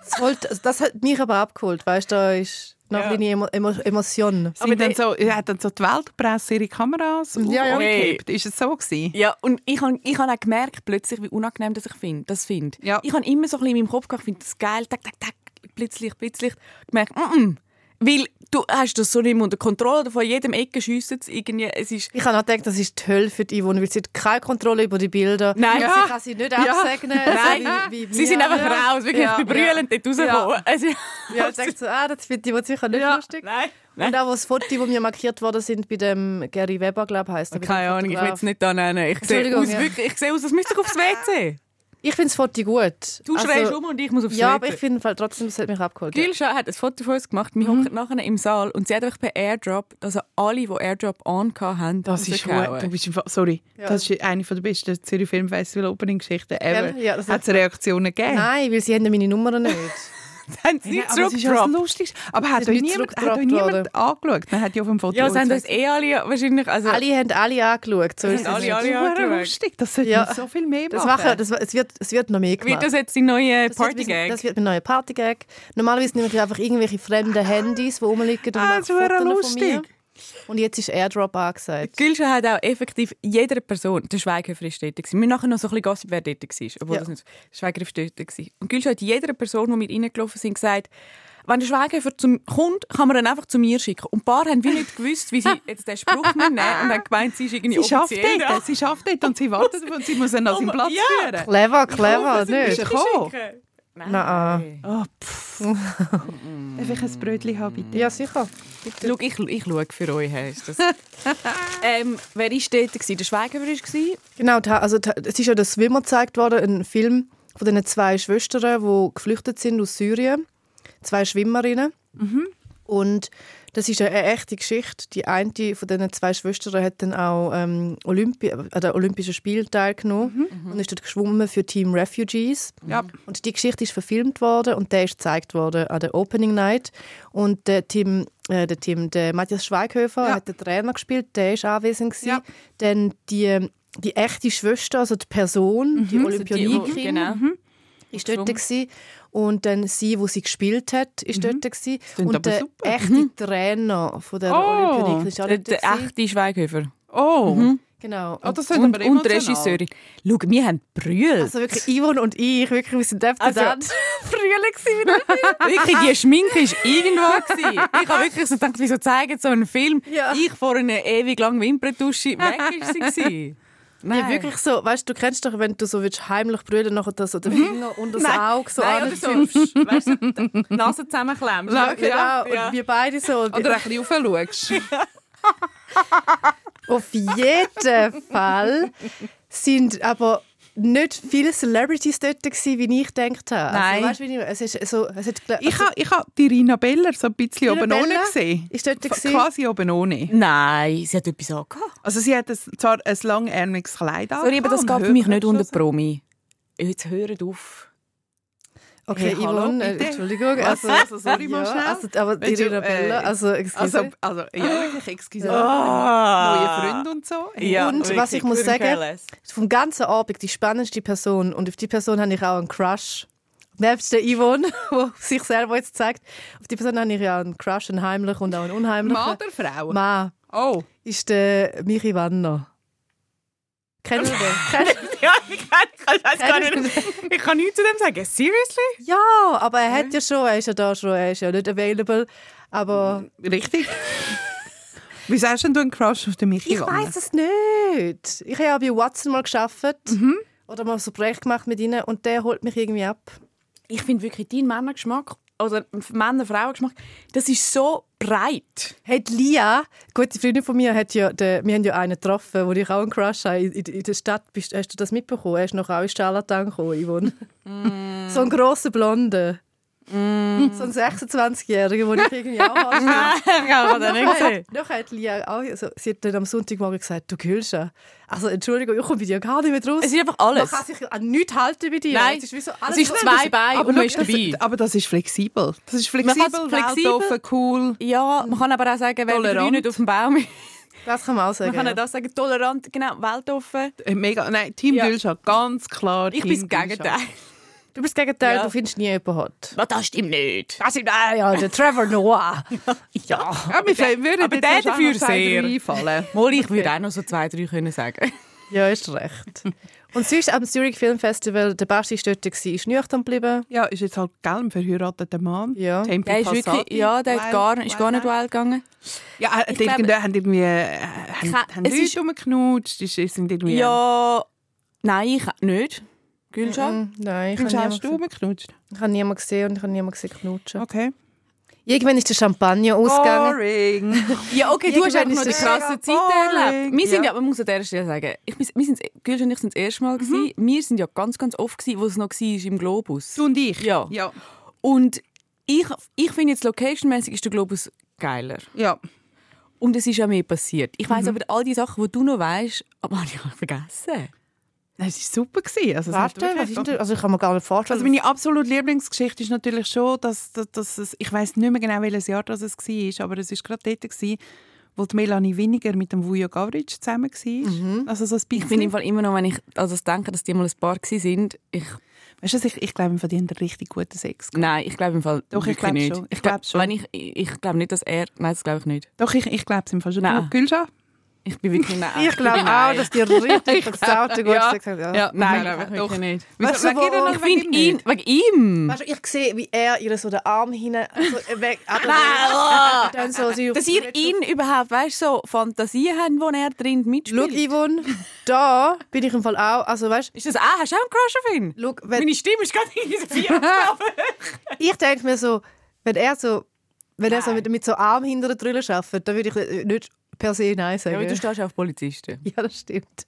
Das, also das hat mich aber abgeholt, weißt du, da ist noch ja. eine Emo Emo Emotion. Aber dann so, hat dann so die Weltpresse ihre Kameras ja, ja. Hey. Ist es so gewesen? Ja, und ich habe ich hab auch gemerkt plötzlich, wie unangenehm das ich find, das finde. Ja. Ich habe immer so ein bisschen in meinem Kopf gedacht, ich finde das geil, tak, tak, tak, plötzlich, plötzlich, gemerkt, mm -mm. Weil du hast das so nicht mehr unter Kontrolle. Von jedem Ecke schiessen sie irgendwie. Es ist ich habe auch gedacht, das ist toll für die Yvonne, weil sie hat keine Kontrolle über die Bilder. Nein. Ja. Sie kann sie nicht ja. absegnen. Nein. So wie, wie sie sind einfach raus, wirklich ja. bebrüllend ja. dort rausgekommen. Ja, also, ja ich dachte so, ah, das findet die sicher nicht ja. lustig. Nein. Und auch das Foto, wo mir markiert worden sind bei dem Gary Weber, glaube ich, heisst er. Keine Ahnung, ich will es nicht da nennen. Ich sehe aus, ja. wirklich, ich sehe aus, als müsste ich aufs WC. Ich finde das Foto gut. Du also, schreist um und ich muss aufs Ja, aber ich finde trotzdem, es hat mich abgeholt. Gilscha hat ein Foto von uns gemacht. Wir mhm. hocken nachher im Saal und sie hat einfach per Airdrop, also alle, die Airdrop on haben, Das ist gut. Du bist sorry, ja. das ist eine der besten Zürich Film Festival Opening Geschichten ever. Ja, hat es Reaktionen gegeben? Nein, weil sie haben meine Nummer nicht. haben sie nicht zurückgedroppt. lustig. Aber hat euch niemand, hat euch niemand angeschaut? Man hat ja auf dem Foto Ja, sie haben uns eh alle wahrscheinlich... Also alle haben alle angeschaut. So ist alle, alle angeschaut. lustig. Das sollte ja. so viel mehr das machen. Das, es, wird, es wird noch mehr gemacht. Wird das jetzt die neue Partygag? Das wird ein neuer Partygag. Normalerweise nehme ich einfach irgendwelche fremden Handys, die rumliegen und ah, mache Fotos lustig. von mir. Und jetzt ist Airdrop angesagt. Gülscha hat auch effektiv jeder Person, der Schweighöfer ist dort. Wir nachher noch so ein bisschen Gossip, wer dort war. Obwohl ja. das nicht Schweighöfer dort war. Und Gülscha hat jeder Person, die wir reingelaufen sind, gesagt, wenn der Schweighöfer zum kommt, kann man ihn einfach zu mir schicken. Und ein paar haben wie nicht gewusst, wie sie jetzt den Spruch nehmen und haben gemeint, sie ist irgendwie sie schafft dort, Sie schafft dort und sie wartet und sie muss ihn an seinen Platz ja. führen. Clever, clever, nicht? Nein. Nein. Oh, Darf ich ein Brötchen haben, bitte? Ja, sicher. Schau, ich, ich schaue für euch. Ist das. ähm, wer war dort? Der Schweiger war Genau, also, es ist ja das Swimmer gezeigt worden, ein Film von den zwei Schwestern, die geflüchtet sind aus Syrien. Zwei Schwimmerinnen. Mhm. Und das ist eine echte Geschichte. Die eine von diesen zwei Schwestern hat dann auch ähm, Olympi an den Olympischen Spielen teilgenommen mhm. und ist dort geschwommen für Team Refugees. Ja. Und die Geschichte ist verfilmt worden und der ist gezeigt worden an der Opening Night. Und der Team, äh, der, Team, der Matthias Schweighöfer ja. hat den Trainer gespielt, der ist anwesend Ja. Dann die, die echte Schwester, also die Person, mhm. die Olympionikin, genau. Ist dort gewesen. Und dann sie, wo sie gespielt hat, ist mhm. dort gewesen. Und der super. echte mhm. Trainer von der oh, Olympioniken ist auch der, der echte Schweighöfer. Oh. Mhm. Genau. Oh, das und, und, Regisseurin. Schau, wir haben Brühl. Also wirklich, Yvonne und ich, wirklich, wir sind öfter also, dann Brühl Wirklich, die Schminke war irgendwo. Gewesen. Ich habe wirklich so gedacht, wieso zeigen so einen Film? Ja. Ich vor einer ewig langen Wimperntusche, weg war sie. Nein. Ja, wirklich so, weißt du, du kennst doch, wenn du so willst, heimlich brüllen, nachher das, so den mhm. Finger und das Nein. Auge so Nein, oder so, weißt du, die Nase zusammenklemmst. Ja, genau, ja. und wir beide so. Oder ein bisschen aufschaust. Auf jeden Fall sind aber nicht viele Celebrities dort gewesen, wie ich gedacht habe. Also, Nein. Also, weißt, wie ich, es ist so, es hat, also, ich habe ich ha die Rina Beller so ein bisschen Rina oben ohne gesehen. Ist dort gewesen? Quasi oben ohne. Nein, sie hat etwas angehabt. Also sie hat ein, zwar ein langärmliches Kleid an. Sorry, aber das geht für mich nicht unter Promi. Jetzt hört auf. Okay, hey, Yvonne, äh, Entschuldigung. Also, also sorry mal schnell. Also, aber Irina Bella, äh, also, excuse. Also, also ja, wirklich, excuse. Oh. Neue Freunde und so. Ja, und was ich muss sagen, vom ganzen Abend die spannendste Person und auf die Person habe ich auch einen Crush. Nebst der Yvonne, die sich selber jetzt zeigt, auf die Person habe ich ja einen Crush, einen heimlichen und auch einen unheimlichen. Mann oder Frau? Mann. Oh. Ist der Michi Wanner. Kennen wir den? ja, ich kann, ich weiß gar nicht. Ich kann nichts zu dem sagen. Seriously? Ja, aber er hat ja schon, er ist ja da schon, er ist ja nicht available. Aber Richtig. Wieso hast denn du einen Crush auf den Michi ich weiß es nicht. Ich habe ja bei Watson mal geschafft oder mal so ein Projekt gemacht mit ihnen und der holt mich irgendwie ab. Ich finde wirklich, dein Männergeschmack oder Männer-Frauen-Geschmack, das ist so breit. Die Lia, gute Freundin von mir, hat ja den, wir haben ja einen getroffen, wo ich auch einen Crush habe in, in der Stadt. Bist, hast du das mitbekommen? Er ist noch auch in Charlatan gekommen, Yvonne. so ein grosser Blonder. So ein 26-Jähriger, den ich irgendwie auch habe. ich habe das nicht gesehen. Noch hat Lia auch, also, sie hat dann am Sonntagmorgen gesagt, du Gülscha, also Entschuldigung, ich komme bei dir gar nicht mehr raus. Es ist einfach alles. Man kann sich an nichts halten bei dir. Nein, es ist, wie so Es ist zwei Beine und man ist das, dabei. aber das ist flexibel. Das ist Man flexibel, kann's flexibel- weltoffen, cool. Ja, man kann aber auch sagen, Tolerant. Grün nicht auf dem Baum ist. Das kann man auch sagen. Man kann ja. auch das sagen, tolerant, genau, weltoffen. Äh, Mega, nein, Team Ja. Gülscha, ganz klar. Ich Team bin das. Gegenteil. Du bist das Gegenteil, Ja. du findest nie jemanden hot. Na, das stimmt nicht. Das ist, ah, ja, der Trevor Noah. Ja, Ja, mir fällt- würde aber der dafür sehr. einfallen. Mal, ich würde auch noch so zwei, drei können sagen. Ja, ist recht. Und sonst am Zurich Film Festival, der Basti ist dort, ist nüchtern geblieben. Ja, ist jetzt halt gell, ein verheirateter Mann. Ja. Tempi Der ist wirklich, ja, der Wild- gar, ist gar nicht wild- gegangen. Ja, äh, die irgendwie, haben irgendwie äh, haben, haben es Leute ist- rumgeknutscht, ist- sind irgendwie... Ja, nein, ich nicht. Gülscha? Mm, Nein, ich habe hast niemanden, du gesehen. rumgeknutscht? ich habe niemanden gesehen und ich habe niemanden gesehen knutschen. Okay. Irgendwann ist der Champagner ausgegangen. Boring. Ja, okay, du hast einfach noch die krasse das Zeit erlebt. Wir sind boring. ja, man muss an dieser Stelle sagen, ich, wir sind, Gülscha und ich sind das erste Mal. gewesen. Wir sind ja ganz, ganz oft, gewesen, wo es noch war im Globus. du und ich? Ja. Ja. Und ich, ich finde jetzt locationmäßig ist der Globus geiler. ja. Und es ist ja mehr passiert. Ich weiß aber all die Sachen, die du noch weißt, aber habe ich vergessen. Nein, Es war super. Gewesen. Also, Warte, was ist denn, also ich kann mir gar nicht vorstellen. Also meine absolute Lieblingsgeschichte ist natürlich schon, dass, dass, dass es, ich weiß nicht mehr genau, welches Jahr das es war, aber es war gerade dort, gewesen, wo die Melanie Winiger mit dem Vujo Gavric zusammen war. Also so ein Ich bin im Fall immer noch, wenn ich also denke, dass die mal ein Paar sind, ich, Weißt du, ich, ich glaube, die haben einen richtig guten Sex. gehabt. nein, ich glaube im Fall Doch, ich glaube nicht. schon. Ich glaube glaube schon. Wenn ich, ich glaube nicht, dass er, nein, das glaube ich nicht. Doch, ich, ich glaube es im Fall schon. Nein. Du, Gülscha? Ich bin wirklich nein. ich glaube auch, nein. dass die richtig versaute gut ja. Sex haben. Ja. Ja, nein, doch. wirklich nicht. Weißt du, Wegen Ich finde ihm ihn, wegen ihm. Weißt du, ich sehe, wie er ihr so den Arm hinein so weg. Nein, dann so sie Dass ihr ihn überhaupt, weißt so Fantasien habt, wo er drin Schau, mitspielt. Yvonne, da bin ich im Fall auch. Also, weißt Ist das auch? Hast du auch einen Crush auf ihn? schau, wenn, Meine Stimme ist gerade in diese vier ich denke mir so, wenn er so, wenn er so Nein. mit, mit so Arm hinter der Drille arbeitet, dann würde ich nicht per se Nein Ja, sagen. aber du stehst ja auf Polizisten. Ja, das stimmt.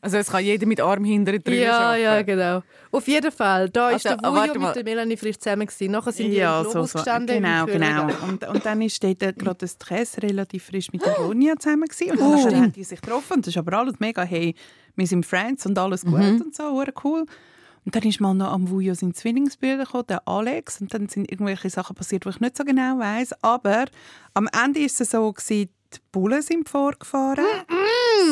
Also es kann jeder mit Arm hinter drin Ja, ja, genau. Auf jeden Fall. Da ist Also, der ah, Vujo mit der Melanie vielleicht zusammen gewesen. Nachher sind die Ja, so, Globus so. gestanden. Genau, genau. Und, und dann war dort gerade das Stress relativ frisch mit der Ronja zusammen. Gewesen. Und Oh. dann haben die sich getroffen. Und das ist aber alles mega, hey, wir sind Friends und alles gut Mhm. und so, cool. Und dann ist mal noch am Vujo sein Zwillingsbruder gekommen, der Alex. Und dann sind irgendwelche Sachen passiert, die ich nicht so genau weiß. Aber am Ende ist es so, gewesen, die Bullen sind vorgefahren.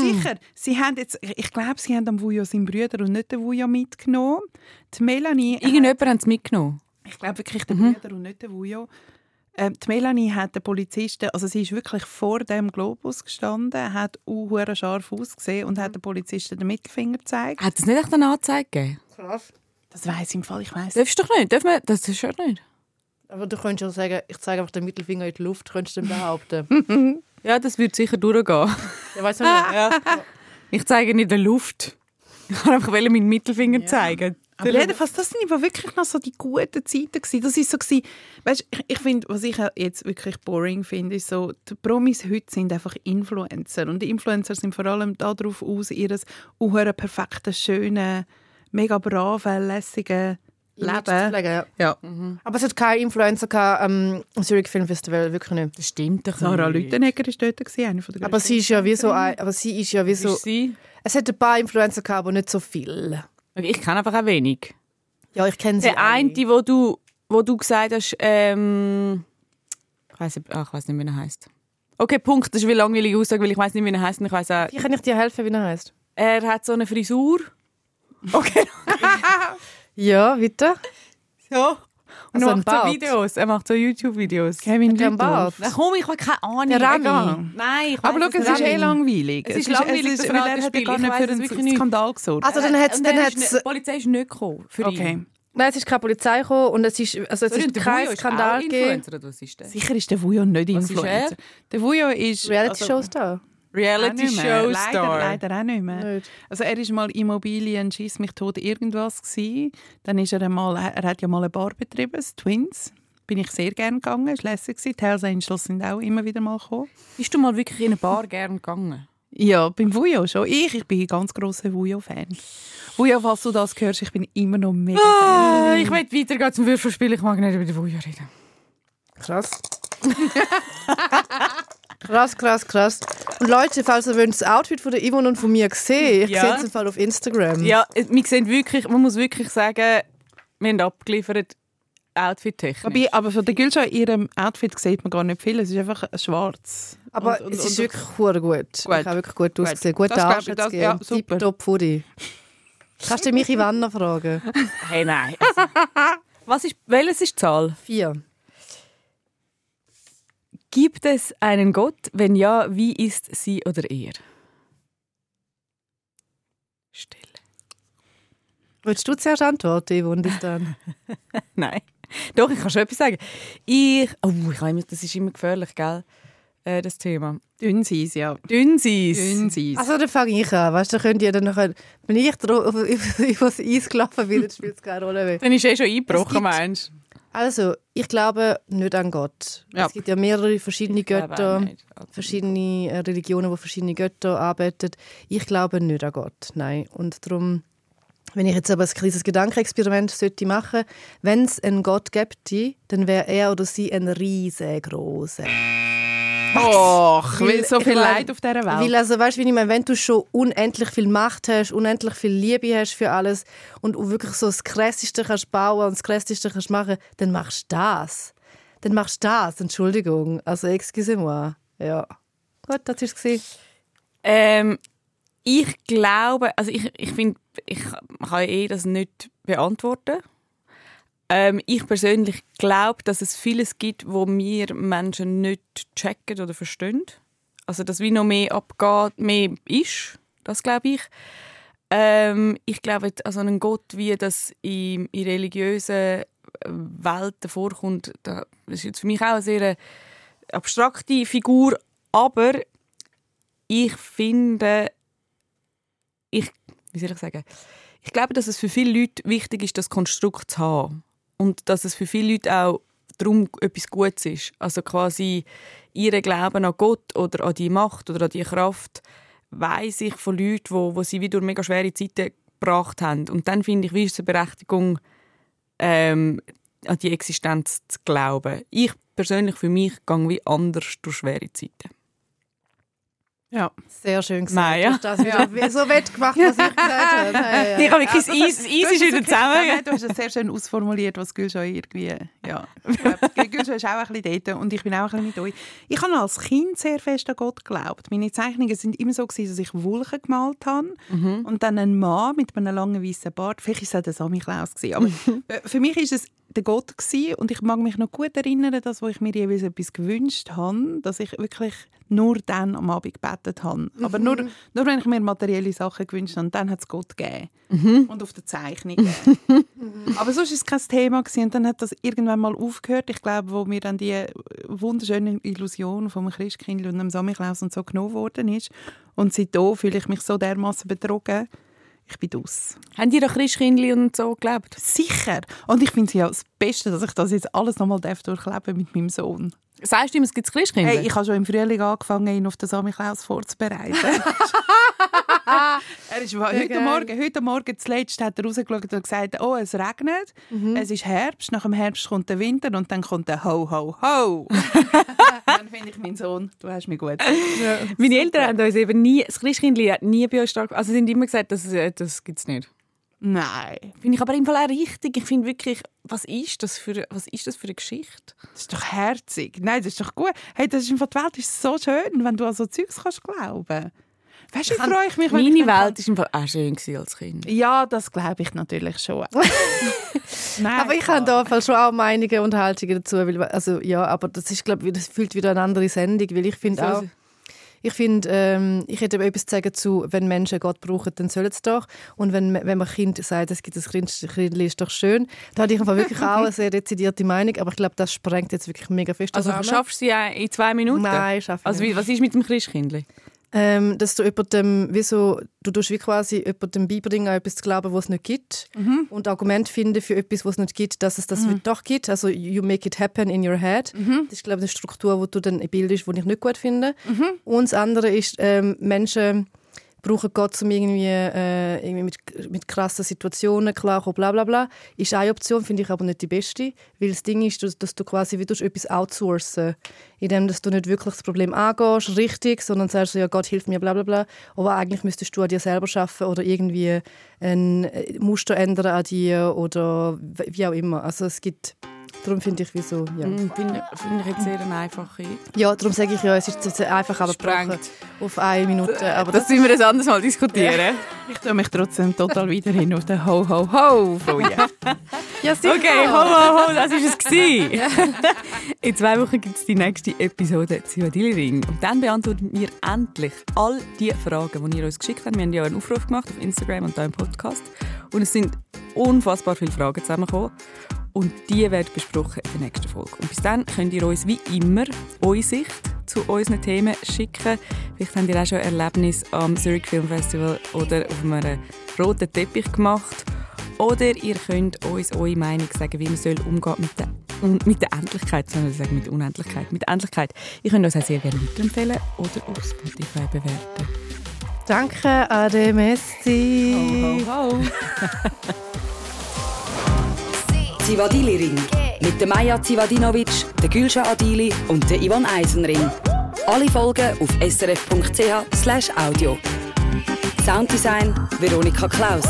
Sicher. Sie haben jetzt, ich glaube, sie haben am Vujo seinen Bruder und nicht den Vujo mitgenommen. Die Melanie Irgendjemand hat es mitgenommen. ich glaube wirklich der Bruder und nicht der Vujo. Ähm, die Melanie hat den Polizisten, also sie ist wirklich vor dem Globus gestanden, hat auch scharf ausgesehen und hat den Polizisten den Mittelfinger gezeigt. Hat es nicht echt eine Anzeige gegeben? Krass. Das weiß ich im Fall, ich weiß. Darfst du doch nicht. Darf man, das ist schon nicht. Aber du könntest ja sagen, ich zeige einfach den Mittelfinger in die Luft, könntest du behaupten. Ja, das wird sicher durchgehen. ja, du nicht. ja. Ich zeige nicht in der Luft. Ich kann einfach meinen Mittelfinger zeigen. Aber jedenfalls, das sind aber wirklich noch so die guten Zeiten gewesen. Das ist so gewesen, weißt, ich, ich finde, was ich jetzt wirklich boring finde, ist so, die Promis heute sind einfach Influencer und die Influencer sind vor allem darauf aus, ihres uhren perfekten, schönen, mega braven, lässigen Leben. pflegen, ja. Ja. Aber es hat keinen Influencer gehabt, am Zurich Film Festival, wirklich nicht. Das stimmt doch Sarah nicht. Lüttenegger war dort, gewesen, eine von der Aber sie ist ja wie so ein, aber sie ist ja wie So. sie? es hat ein paar Influencer gehabt, aber nicht so viel. Okay, Ich kenne einfach auch wenig. Ja, ich kenne sie Der eine, wo du, wo du gesagt hast, ähm, ich weiß ach, ich weiß nicht, wie er heißt. Okay, Punkt. Das ist wie langweilige Aussage, weil ich weiß nicht, wie er heißt. Ich auch, Wie kann ich dir helfen, wie er heißt? er hat so eine Frisur. Okay. Ja, bitte. So. Und also er macht so Videos, er macht so YouTube-Videos. Kevin Lütolf. Na komm, ich habe keine Ahnung. Der Rami. Nein, ich Aber schau, es ist eh langweilig. Es ist langweilig, weil er hat gar nicht für einen Skandal gesorgt. Also dann hat's, dann hat's, die Polizei ist nicht gekommen für okay. ihn. Nein, es ist keine Polizei gekommen und es ist, also es ist kein Skandal gegeben. Sicher ist der Vujo nicht Influencer. Der Vujo ist... Reality-Show-Star. Reality Show Star. Leider, leider auch nicht mehr. Nicht. Also er war mal Immobilien schieß mich tot irgendwas gewesen. Dann ist er einmal, er hat ja mal eine Bar betrieben, das Twins. Bin ich sehr gerne gegangen, war lässig. Die Hells Angels sind auch immer wieder mal gekommen. Bist du mal wirklich in eine Bar gerne gegangen? Ja, beim Vujo schon. Ich, ich bin ein ganz grosser Vujo-Fan. Vujo, falls du das hörst, ich bin immer noch mega ah, Fan. Ich will weitergehen zum Würfelspiel. Ich mag nicht über die Vujo reden. Krass. Krass, krass, krass. Und Leute, falls ihr das Outfit von der Yvonne und von mir sehen, ich ja. sehe es im Fall auf Instagram. Ja, wir sehen wirklich, man muss wirklich sagen, wir haben abgeliefert, Outfit-technisch. Aber von der Gülscha, ihrem Outfit sieht man gar nicht viel, es ist einfach schwarz. Aber und, und, es ist wirklich gut. gut. Ich habe wirklich gut ausgesehen. Gut Arsch das, ja, super. Top Foodie. Kannst du mich Ivanna fragen? Hey, nein. Also, was ist, welches ist die Zahl? Vier. Gibt es einen Gott? Wenn ja, wie ist sie oder er? Stille. Willst du zuerst antworten, Yvonne, dann? Nein. Doch, ich kann schon etwas sagen. Ich, oh, ich immer, das ist immer gefährlich, gell? Äh, das Thema. Dünnseiss, ja. Dünnseiss. Dünnseiss. Also, dann fange ich an. Weißt du, könnt ihr dann noch, wenn ich über das Eis gelaufen bin, dann spielt es keine Rolle mehr. Dann ist eh schon eingebrochen, meinst du? Also, ich glaube nicht an Gott. Ja. Es gibt ja mehrere verschiedene Götter, also verschiedene äh, Religionen, die verschiedene Götter arbeiten. Ich glaube nicht an Gott, nein. Und darum, wenn ich jetzt aber ein kleines Gedankenexperiment sollte machen, wenn es einen Gott gäbe, dann wäre er oder sie ein riesengroßer. Och, weil so viel Leid auf dieser Welt. Weil, also, weißt, wie ich meine, wenn du schon unendlich viel Macht hast, unendlich viel Liebe hast für alles und wirklich so das Krasseste kannst bauen und das Krasseste kannst machen, dann machst du das. Dann machst du das, Entschuldigung. Also, excusez-moi. Ja. Gut, das war es. Ähm, ich glaube, also ich, ich finde, ich kann eh das nicht beantworten. Ähm, ich persönlich glaube, dass es vieles gibt, wo wir Menschen nicht checken oder verstehen. Also, dass wie noch mehr abgeht, mehr ist. Das glaube ich. Ähm, ich glaube, also ein Gott, wie das in, in religiösen Welten vorkommt, das ist jetzt für mich auch eine sehr abstrakte Figur. Aber ich finde, ich, wie soll ich sagen, ich glaube, dass es für viele Leute wichtig ist, das Konstrukt zu haben und dass es für viele Leute auch darum etwas Gutes ist. Also quasi ihre Glauben an Gott oder an die Macht oder an die Kraft weiß ich von Leuten, wo, wo sie durch mega schwere Zeiten gebracht haben. Und dann finde ich, wie ist es eine Berechtigung, ähm, an die Existenz zu glauben. Ich persönlich für mich gehe wie anders durch schwere Zeiten. Ja. Sehr schön gesagt. Nein, ja. Das ja. so wettgemacht, was ich gesagt habe. Ja, ja. Ich habe wirklich das Eis, Eis ist wieder zusammen. Du hast es sehr schön ausformuliert, was Gülscha irgendwie... Ja. Gülscha ist auch ein bisschen dort und ich bin auch ein bisschen mit euch. Ich habe als Kind sehr fest an Gott geglaubt. Meine Zeichnungen sind immer so, gewesen, dass ich Wolken gemalt habe mhm. und dann ein Mann mit einem langen weißen Bart. Vielleicht war es der Sammy Klaus. Aber für mich ist es der Gott gewesen. und ich mag mich noch gut erinnern, dass wo ich mir jeweils etwas gewünscht habe, dass ich wirklich nur dann am Abend gebetet habe. Mhm. Aber nur, nur wenn ich mir materielle Sachen gewünscht habe, dann hat es Gott gegeben. Mhm. Und auf der Zeichnung. Aber sonst war es kein Thema. Gewesen. Und dann hat das irgendwann mal aufgehört. Ich glaube, wo mir dann die wunderschöne Illusion vom Christkind und dem Samichlaus und so genommen worden ist. Und seitdem fühle ich mich so dermaßen betrogen. Ich bin aus. Haben die doch Christkindli und so gelebt? Sicher. Und ich finde es ja das Beste, dass ich das jetzt alles nochmal durchleben mit meinem Sohn. Sagst du ihm, es gibt Christkinder? Hey, ich habe schon im Frühling angefangen, ihn auf den Samichlaus vorzubereiten. er ist heute, okay. Morgen, heute Morgen zuletzt hat er rausgeschaut und gesagt, oh, es regnet, mhm. es ist Herbst, nach dem Herbst kommt der Winter und dann kommt der Ho, Ho, Ho. dann finde ich, mein Sohn, du hast mich gut. Ja, Meine Eltern haben uns eben nie, das Christkindli hat nie bei uns stark, also sie haben immer gesagt, das, das gibt es nicht. Nein. Finde ich aber im Fall auch richtig. Ich finde wirklich, was ist, das für, was ist das für eine Geschichte? Das ist doch herzig. Nein, das ist doch gut. Hey, das ist im Fall, die Welt ist so schön, wenn du an so Zeugs kannst glauben. Weißt du, ich freue mich, wenn Meine Welt war auch schön als Kind. Ja, das glaube ich natürlich schon. Nein, aber ich habe da schon auch Meinungen und Haltungen dazu. Weil, also, ja, aber das ist, glaube das fühlt wieder eine andere Sendung, weil ich finde auch... Ich finde, ähm, ich hätte etwas zu sagen zu, wenn Menschen Gott brauchen, dann sollen sie doch. Und wenn, wenn man Kind sagt, es gibt ein Kind, ist doch schön, da hatte ich einfach wirklich auch eine sehr dezidierte Meinung. Aber ich glaube, das sprengt jetzt wirklich mega fest. Also schaffst du sie in zwei Minuten? Nein, schaffe also, nicht. Also was ist mit dem Christkindli? Ähm, dass du jemandem, wie so, du tust wie quasi jemandem beibringen, etwas zu glauben, was es nicht gibt mhm. und Argument finden für etwas, was es nicht gibt, dass es das mhm. doch gibt. Also you make it happen in your head. Mhm. Das ist glaube ich eine Struktur, wo du dann bildest, die ich nicht gut finde. Mhm. Und das andere ist ähm, Menschen brauchen Gott, um irgendwie, äh, irgendwie mit, mit krassen Situationen klarkommen, bla bla bla. Ist eine Option, finde ich aber nicht die beste. Weil das Ding ist, dass, dass du quasi wie du etwas outsourcen indem dass du nicht wirklich das Problem angehst, richtig, sondern sagst, ja, Gott hilft mir, bla bla bla. Aber eigentlich müsstest du an dir selber schaffen oder irgendwie ein Muster ändern an dir oder wie auch immer. Also es gibt Darum finde ich, wieso, ja. Mm, finde find ich jetzt sehr eine einfache... Ja, darum sage ich ja, es ist einfach aber auf eine Minute. Aber das, das müssen wir ein anderes Mal diskutieren. Ja. Ich tue mich trotzdem total wieder hin auf den Ho, Ho, Ho freuen. ja, sicher. Okay, Ho, Ho, Ho, das war es. In zwei Wochen gibt es die nächste Episode Zivadili Ring. Und dann beantworten wir endlich all die Fragen, die ihr uns geschickt habt. Wir haben ja einen Aufruf gemacht auf Instagram und hier im Podcast. Und es sind unfassbar viele Fragen zusammengekommen und die werden besprochen in der nächsten Folge. Und bis dann könnt ihr uns wie immer eure Sicht zu unseren Themen schicken. Vielleicht habt ihr auch schon Erlebnis am Zurich Film Festival oder auf einem roten Teppich gemacht. Oder ihr könnt uns eure Meinung sagen, wie man soll umgehen mit der, mit der Endlichkeit, sondern sagen mit Unendlichkeit. Mit der Endlichkeit. Ihr könnt uns auch sehr gerne weiterempfehlen oder auf Spotify bewerten. Danke, Ade Messi. Ho, ho, ho. Zivadili-Ring. Mit der Maja Zivadinovic, der Gülscha Adili und der Ivan Eisenring. Alle Folgen auf srf.ch audio. Sounddesign Veronika Klaus.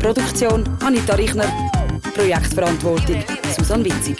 Produktion Anita Richner. Projektverantwortung Susan Witzig.